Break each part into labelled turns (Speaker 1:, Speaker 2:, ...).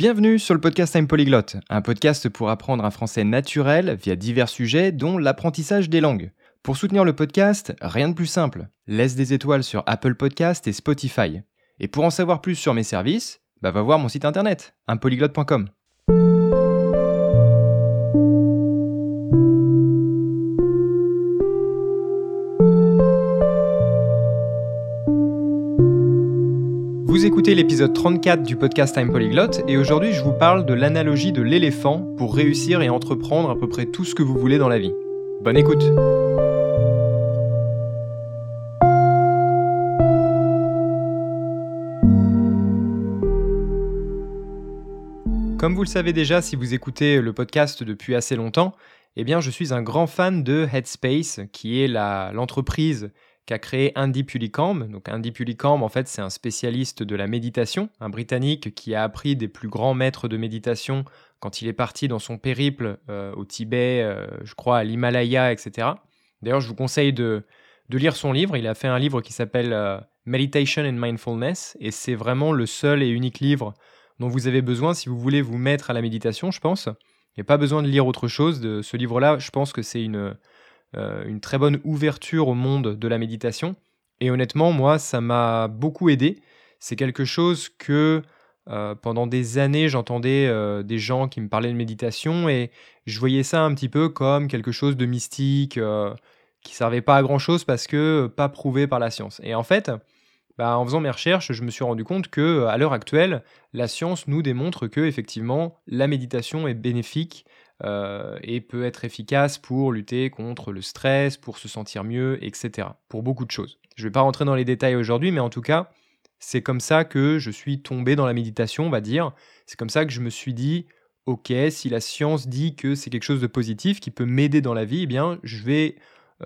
Speaker 1: Bienvenue sur le podcast Time Polyglot, un podcast pour apprendre un français naturel via divers sujets dont l'apprentissage des langues. Pour soutenir le podcast, rien de plus simple. Laisse des étoiles sur Apple Podcast et Spotify. Et pour en savoir plus sur mes services, bah va voir mon site internet, unpolyglot.com. Vous écoutez l'épisode 34 du podcast Time Polyglot et aujourd'hui je vous parle de l'analogie de l'éléphant pour réussir et entreprendre à peu près tout ce que vous voulez dans la vie. Bonne écoute Comme vous le savez déjà si vous écoutez le podcast depuis assez longtemps, eh bien je suis un grand fan de Headspace qui est l'entreprise qu'a créé Andy Pulicambe. Donc Andy en fait, c'est un spécialiste de la méditation, un Britannique qui a appris des plus grands maîtres de méditation quand il est parti dans son périple euh, au Tibet, euh, je crois à l'Himalaya, etc. D'ailleurs, je vous conseille de, lire son livre. Il a fait un livre qui s'appelle euh, Meditation and Mindfulness, et c'est vraiment le seul et unique livre dont vous avez besoin si vous voulez vous mettre à la méditation, je pense. Il n'y a pas besoin de lire autre chose. De ce livre-là, je pense que c'est une, une très bonne ouverture au monde de la méditation. Et honnêtement, moi, ça m'a beaucoup aidé. C'est quelque chose que euh, pendant des années, j'entendais euh, des gens qui me parlaient de méditation et je voyais ça un petit peu comme quelque chose de mystique qui servait pas à grand chose parce que pas prouvé par la science. Et en fait, bah, en faisant mes recherches, je me suis rendu compte que à l'heure actuelle, la science nous démontre que effectivement la méditation est bénéfique euh, et peut être efficace pour lutter contre le stress, pour se sentir mieux, etc. Pour beaucoup de choses. Je ne vais pas rentrer dans les détails aujourd'hui, mais en tout cas, c'est comme ça que je suis tombé dans la méditation, on va dire. C'est comme ça que je me suis dit, ok, si la science dit que c'est quelque chose de positif qui peut m'aider dans la vie, eh bien, je vais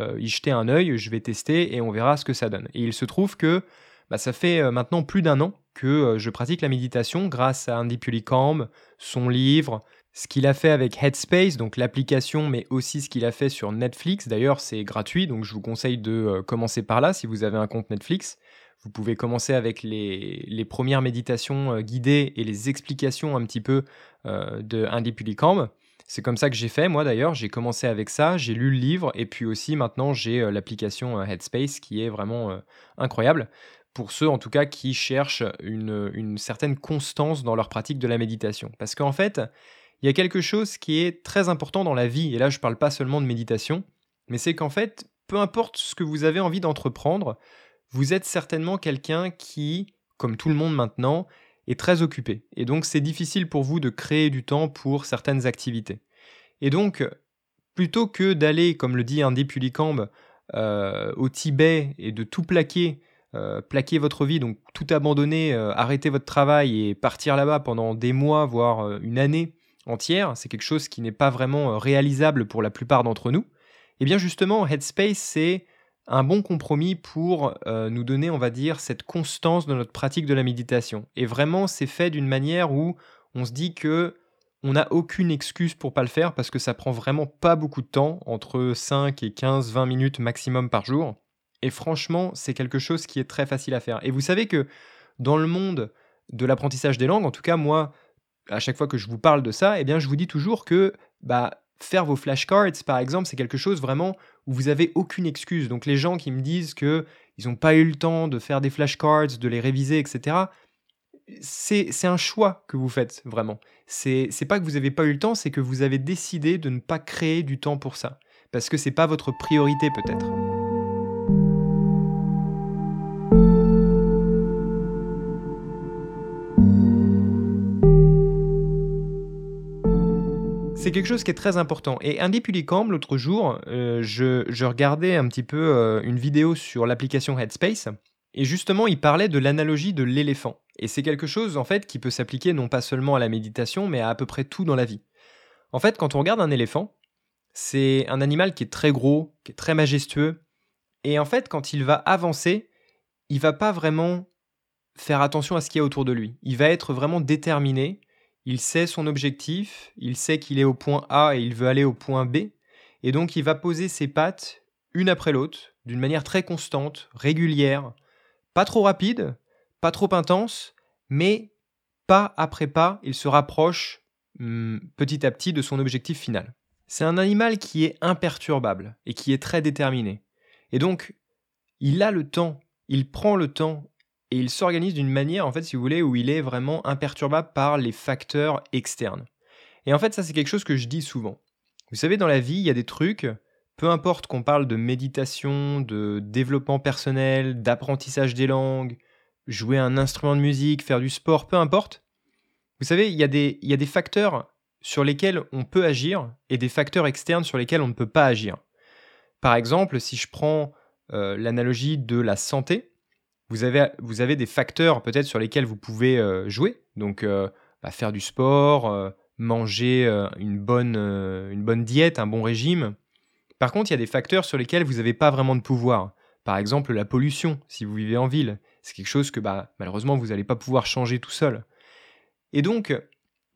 Speaker 1: euh, y jeter un œil, je vais tester et on verra ce que ça donne. Et il se trouve que bah, ça fait euh, maintenant plus d'un an que je pratique la méditation grâce à Andy Pulicambe, son livre, ce qu'il a fait avec Headspace, donc l'application, mais aussi ce qu'il a fait sur Netflix. D'ailleurs, c'est gratuit, donc je vous conseille de euh, commencer par là si vous avez un compte Netflix. Vous pouvez commencer avec les, premières méditations euh, guidées et les explications un petit peu euh, de Andy Pulicambe. C'est comme ça que j'ai fait, moi d'ailleurs. J'ai commencé avec ça, j'ai lu le livre, et puis aussi maintenant j'ai l'application Headspace qui est vraiment incroyable pour ceux en tout cas qui cherchent une, certaine constance dans leur pratique de la méditation. Parce qu'en fait, il y a quelque chose qui est très important dans la vie, et là je ne parle pas seulement de méditation, mais c'est qu'en fait, peu importe ce que vous avez envie d'entreprendre, vous êtes certainement quelqu'un qui, comme tout le monde maintenant, est très occupé. Et donc c'est difficile pour vous de créer du temps pour certaines activités. Et donc, plutôt que d'aller, comme le dit Andy Pulicambe, euh, au Tibet et de tout plaquer, euh, plaquer votre vie, donc tout abandonner, euh, arrêter votre travail et partir là-bas pendant des mois, voire une année, entière, c'est quelque chose qui n'est pas vraiment euh, réalisable pour la plupart d'entre nous, et eh bien justement, Headspace, c'est un bon compromis pour euh, nous donner, on va dire, cette constance dans notre pratique de la méditation. Et vraiment, c'est fait d'une manière où on se dit que on n'a aucune excuse pour pas le faire parce que ça prend vraiment pas beaucoup de temps, entre 5 et 15, 20 minutes maximum par jour. Et franchement, c'est quelque chose qui est très facile à faire. Et vous savez que dans le monde de l'apprentissage des langues, en tout cas moi, à chaque fois que je vous parle de ça, eh bien, je vous dis toujours que bah, faire vos flashcards, par exemple, c'est quelque chose vraiment où vous avez aucune excuse. Donc les gens qui me disent que ils n'ont pas eu le temps de faire des flashcards, de les réviser, etc. C'est un choix que vous faites vraiment. C'est pas que vous n'avez pas eu le temps, c'est que vous avez décidé de ne pas créer du temps pour ça. Parce que c'est pas votre priorité peut-être. Quelque chose qui est très important. Et Andy Pulicambe, l'autre jour, euh, je, regardais un petit peu euh, une vidéo sur l'application Headspace, et justement, il parlait de l'analogie de l'éléphant. Et c'est quelque chose, en fait, qui peut s'appliquer non pas seulement à la méditation, mais à à peu près tout dans la vie. En fait, quand on regarde un éléphant, c'est un animal qui est très gros, qui est très majestueux, et en fait, quand il va avancer, il va pas vraiment faire attention à ce qu'il y a autour de lui. Il va être vraiment déterminé, il sait son objectif, il sait qu'il est au point A et il veut aller au point B, et donc il va poser ses pattes une après l'autre, d'une manière très constante, régulière, pas trop rapide, pas trop intense, mais pas après pas, il se rapproche hmm, petit à petit de son objectif final. C'est un animal qui est imperturbable et qui est très déterminé. Et donc, il a le temps, il prend le temps et il s'organise d'une manière, en fait, si vous voulez, où il est vraiment imperturbable par les facteurs externes. Et en fait, ça, c'est quelque chose que je dis souvent. Vous savez, dans la vie, il y a des trucs, peu importe qu'on parle de méditation, de développement personnel, d'apprentissage des langues, jouer un instrument de musique, faire du sport, peu importe. Vous savez, il y, a des, facteurs sur lesquels on peut agir et des facteurs externes sur lesquels on ne peut pas agir. Par exemple, si je prends euh, l'analogie de la santé, vous avez, vous avez des facteurs peut-être sur lesquels vous pouvez euh, jouer. Donc, euh, bah, faire du sport, manger une, bonne, une bonne diète, un bon régime. Par contre, il y a des facteurs sur lesquels vous n'avez pas vraiment de pouvoir. Par exemple, la pollution, si vous vivez en ville. C'est quelque chose que bah, malheureusement, vous n'allez pas pouvoir changer tout seul. Et donc,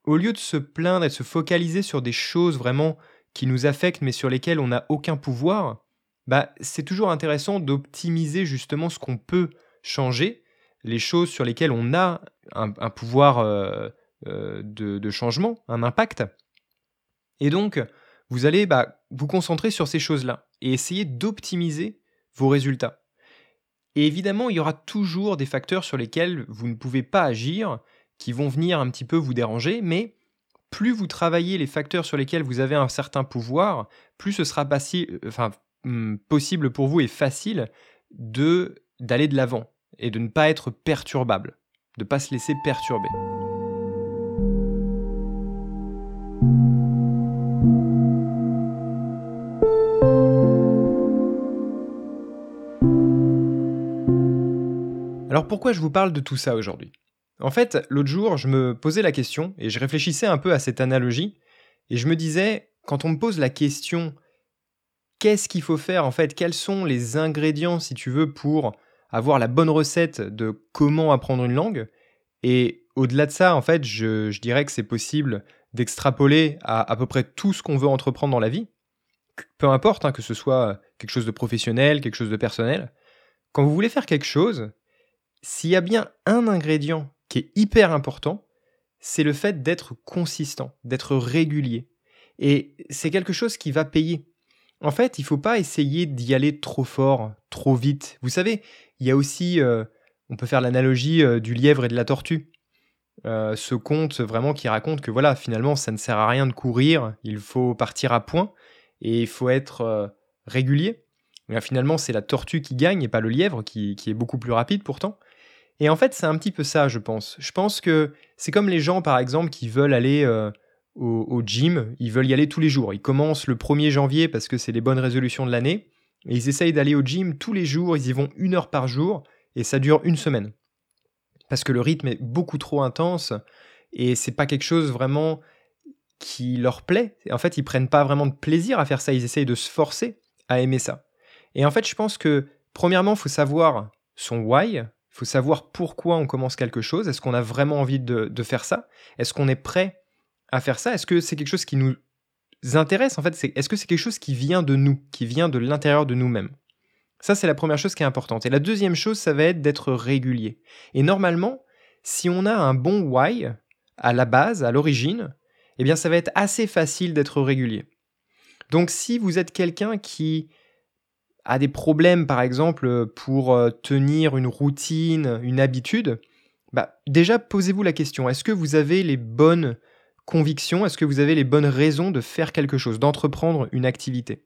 Speaker 1: au lieu de se plaindre et de se focaliser sur des choses vraiment qui nous affectent mais sur lesquelles on n'a aucun pouvoir, bah, c'est toujours intéressant d'optimiser justement ce qu'on peut changer, les choses sur lesquelles on a un, pouvoir euh, euh, de, changement, un impact. Et donc, vous allez bah, vous concentrer sur ces choses-là et essayer d'optimiser vos résultats. Et évidemment, il y aura toujours des facteurs sur lesquels vous ne pouvez pas agir, qui vont venir un petit peu vous déranger, mais plus vous travaillez les facteurs sur lesquels vous avez un certain pouvoir, plus ce sera hmm, possible pour vous et facile de d'aller de l'avant et de ne pas être perturbable, de ne pas se laisser perturber. Alors pourquoi je vous parle de tout ça aujourd'hui? En fait, l'autre jour, je me posais la question et je réfléchissais un peu à cette analogie et je me disais, quand on me pose la question, qu'est-ce qu'il faut faire en fait? Quels sont les ingrédients, si tu veux, pour avoir la bonne recette de comment apprendre une langue Et au-delà de ça, en fait, je, dirais que c'est possible d'extrapoler à à peu près tout ce qu'on veut entreprendre dans la vie, peu importe hein, que ce soit quelque chose de professionnel, quelque chose de personnel. Quand vous voulez faire quelque chose, s'il y a bien un ingrédient qui est hyper important, c'est le fait d'être consistant, d'être régulier. Et c'est quelque chose qui va payer. En fait, il ne faut pas essayer d'y aller trop fort, trop vite. Vous savez, il y a aussi, euh, on peut faire l'analogie euh, du lièvre et de la tortue. Euh, ce conte vraiment qui raconte que voilà, finalement, ça ne sert à rien de courir, il faut partir à point et il faut être régulier. Mais finalement, c'est la tortue qui gagne et pas le lièvre qui est beaucoup plus rapide pourtant. Et en fait, c'est un petit peu ça, je pense. Je pense que c'est comme les gens, par exemple, qui veulent aller euh, au, gym, ils veulent y aller tous les jours. Ils commencent le 1er janvier parce que c'est les bonnes résolutions de l'année, et ils essayent d'aller au gym tous les jours, ils y vont une heure par jour, et ça dure une semaine. Parce que le rythme est beaucoup trop intense, et c'est pas quelque chose vraiment qui leur plaît. En fait, ils prennent pas vraiment de plaisir à faire ça, ils essayent de se forcer à aimer ça. Et en fait, je pense que, premièrement, il faut savoir son why, il faut savoir pourquoi on commence quelque chose. Est-ce qu'on a vraiment envie de, faire ça? Est-ce qu'on est prêt à faire ça? Est-ce que c'est quelque chose qui nous intéresse En fait, est-ce que c'est quelque chose qui vient de nous, qui vient de l'intérieur de nous-mêmes? Ça, c'est la première chose qui est importante. Et la deuxième chose, ça va être d'être régulier. Et normalement, si on a un bon why à la base, à l'origine, eh bien, ça va être assez facile d'être régulier. Donc, si vous êtes quelqu'un qui a des problèmes, par exemple, pour euh, tenir une routine, une habitude, bah, déjà posez-vous la question, est-ce que vous avez les bonnes convictions, est-ce que vous avez les bonnes raisons de faire quelque chose, d'entreprendre une activité?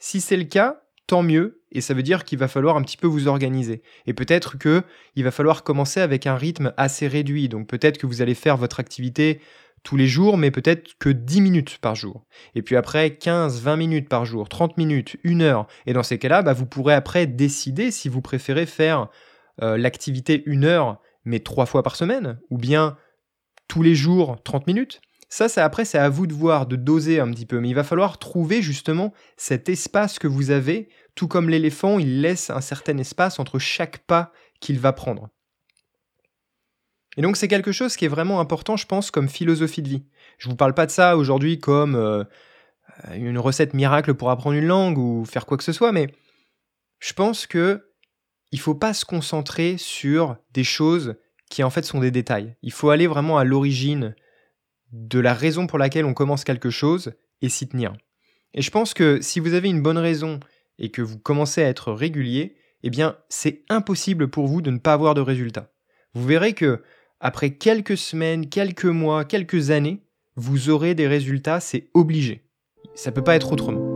Speaker 1: Si c'est le cas, tant mieux, et ça veut dire qu'il va falloir un petit peu vous organiser. Et peut-être que il va falloir commencer avec un rythme assez réduit, donc peut-être que vous allez faire votre activité tous les jours, mais peut-être que 10 minutes par jour. Et puis après, 15, 20 minutes par jour, 30 minutes, 1 heure. Et dans ces cas-là, bah, vous pourrez après décider si vous préférez faire euh, l'activité 1 heure, mais 3 fois par semaine, ou bien tous les jours, 30 minutes. Ça, ça après, c'est à vous de voir, de doser un petit peu. Mais il va falloir trouver justement cet espace que vous avez, tout comme l'éléphant, il laisse un certain espace entre chaque pas qu'il va prendre. Et donc c'est quelque chose qui est vraiment important, je pense, comme philosophie de vie. Je ne vous parle pas de ça aujourd'hui comme euh, une recette miracle pour apprendre une langue ou faire quoi que ce soit, mais je pense que il faut pas se concentrer sur des choses qui en fait sont des détails. Il faut aller vraiment à l'origine de la raison pour laquelle on commence quelque chose et s'y tenir. Et je pense que si vous avez une bonne raison et que vous commencez à être régulier, eh bien, c'est impossible pour vous de ne pas avoir de résultats. Vous verrez que après quelques semaines, quelques mois, quelques années, vous aurez des résultats, c'est obligé. Ça peut pas être autrement.